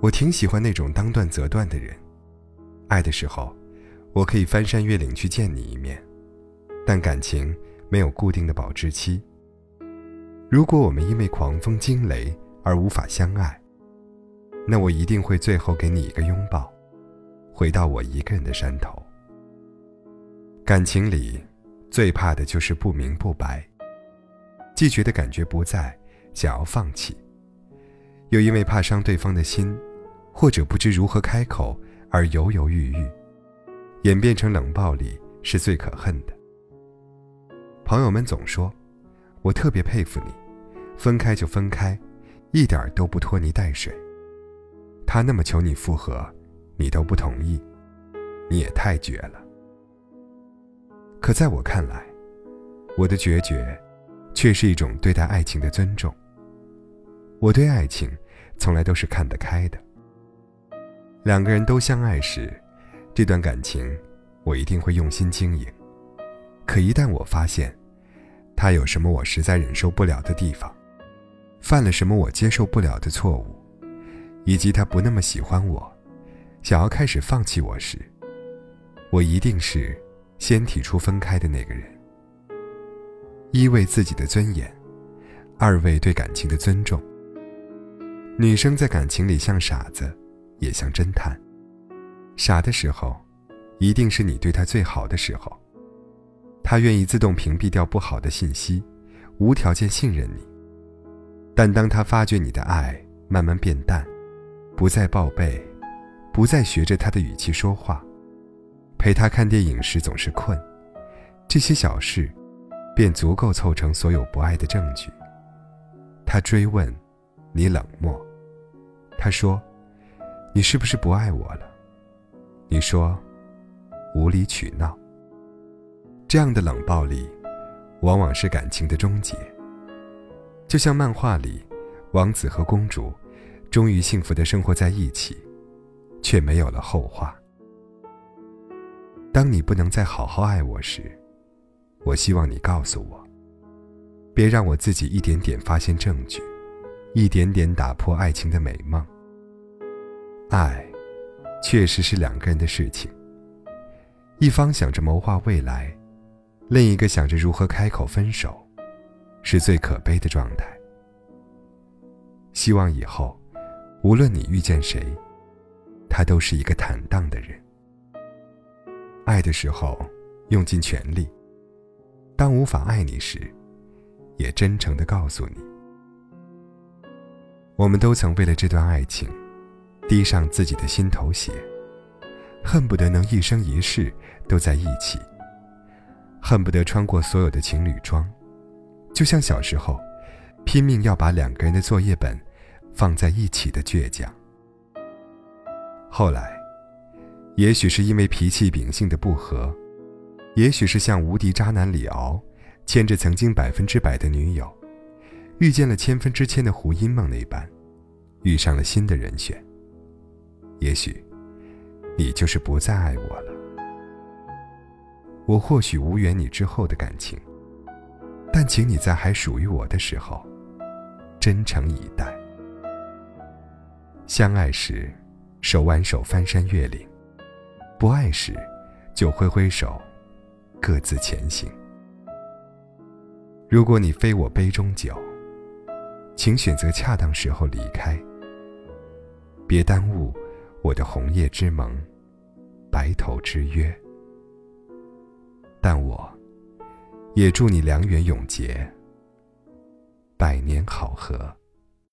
我挺喜欢那种当断则断的人。爱的时候，我可以翻山越岭去见你一面，但感情没有固定的保质期。如果我们因为狂风惊雷而无法相爱，那我一定会最后给你一个拥抱，回到我一个人的山头。感情里，最怕的就是不明不白，既觉得感觉不在，想要放弃，又因为怕伤对方的心，或者不知如何开口而犹犹豫豫，演变成冷暴力是最可恨的。朋友们总说。我特别佩服你，分开就分开，一点都不拖泥带水。他那么求你复合，你都不同意，你也太绝了。可在我看来，我的决绝，却是一种对待爱情的尊重。我对爱情，从来都是看得开的。两个人都相爱时，这段感情，我一定会用心经营。可一旦我发现，他有什么我实在忍受不了的地方，犯了什么我接受不了的错误，以及他不那么喜欢我，想要开始放弃我时，我一定是先提出分开的那个人。一为自己的尊严，二为对感情的尊重。女生在感情里像傻子，也像侦探。傻的时候，一定是你对他最好的时候。他愿意自动屏蔽掉不好的信息，无条件信任你。但当他发觉你的爱慢慢变淡，不再报备，不再学着他的语气说话，陪他看电影时总是困，这些小事，便足够凑成所有不爱的证据。他追问，你冷漠。他说，你是不是不爱我了？你说，无理取闹。这样的冷暴力，往往是感情的终结。就像漫画里，王子和公主终于幸福的生活在一起，却没有了后话。当你不能再好好爱我时，我希望你告诉我，别让我自己一点点发现证据，一点点打破爱情的美梦。爱，确实是两个人的事情，一方想着谋划未来。另一个想着如何开口分手，是最可悲的状态。希望以后，无论你遇见谁，他都是一个坦荡的人。爱的时候，用尽全力；当无法爱你时，也真诚的告诉你。我们都曾为了这段爱情，滴上自己的心头血，恨不得能一生一世都在一起。恨不得穿过所有的情侣装，就像小时候，拼命要把两个人的作业本放在一起的倔强。后来，也许是因为脾气秉性的不合，也许是像无敌渣男李敖，牵着曾经百分之百的女友，遇见了千分之千的胡因梦那般，遇上了新的人选。也许，你就是不再爱我了。我或许无缘你之后的感情，但请你在还属于我的时候，真诚以待。相爱时，手挽手翻山越岭；不爱时，就挥挥手，各自前行。如果你非我杯中酒，请选择恰当时候离开，别耽误我的红叶之盟，白头之约。但我，也祝你良缘永结，百年好合。